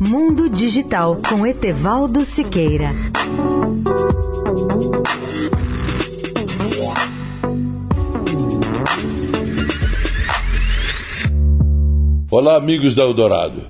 Mundo Digital com Etevaldo Siqueira. Olá, amigos da Eldorado.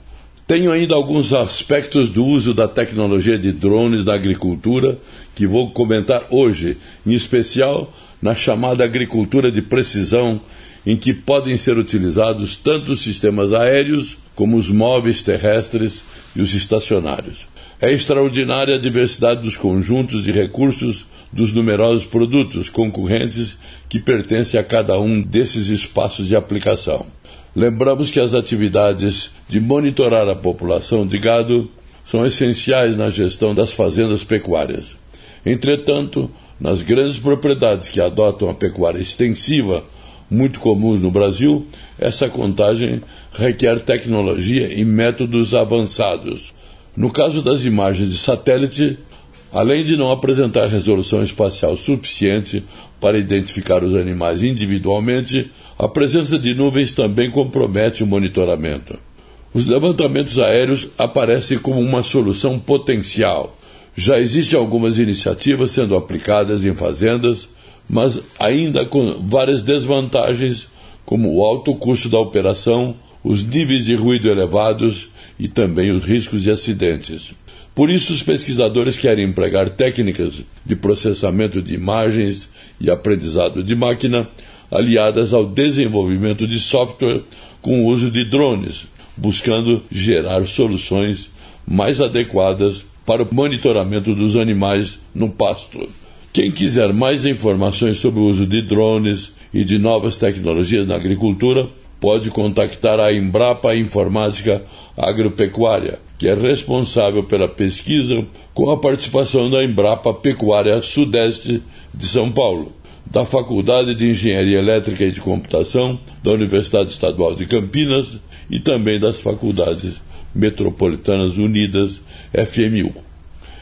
Tenho ainda alguns aspectos do uso da tecnologia de drones na agricultura que vou comentar hoje, em especial na chamada agricultura de precisão, em que podem ser utilizados tanto sistemas aéreos como os móveis terrestres e os estacionários. É extraordinária a diversidade dos conjuntos e recursos dos numerosos produtos concorrentes que pertencem a cada um desses espaços de aplicação. Lembramos que as atividades de monitorar a população de gado são essenciais na gestão das fazendas pecuárias. Entretanto, nas grandes propriedades que adotam a pecuária extensiva, muito comuns no Brasil, essa contagem requer tecnologia e métodos avançados. No caso das imagens de satélite, além de não apresentar resolução espacial suficiente para identificar os animais individualmente, a presença de nuvens também compromete o monitoramento. Os levantamentos aéreos aparecem como uma solução potencial, já existem algumas iniciativas sendo aplicadas em fazendas, mas ainda com várias desvantagens, como o alto custo da operação, os níveis de ruído elevados e também os riscos de acidentes. Por isso, os pesquisadores querem empregar técnicas de processamento de imagens e aprendizado de máquina aliadas ao desenvolvimento de software com o uso de drones, buscando gerar soluções mais adequadas para o monitoramento dos animais no pasto. Quem quiser mais informações sobre o uso de drones e de novas tecnologias na agricultura, pode contactar a Embrapa Informática Agropecuária, que é responsável pela pesquisa com a participação da Embrapa Pecuária Sudeste de São Paulo, da Faculdade de Engenharia Elétrica e de Computação da Universidade Estadual de Campinas e também das Faculdades Metropolitanas Unidas FMU.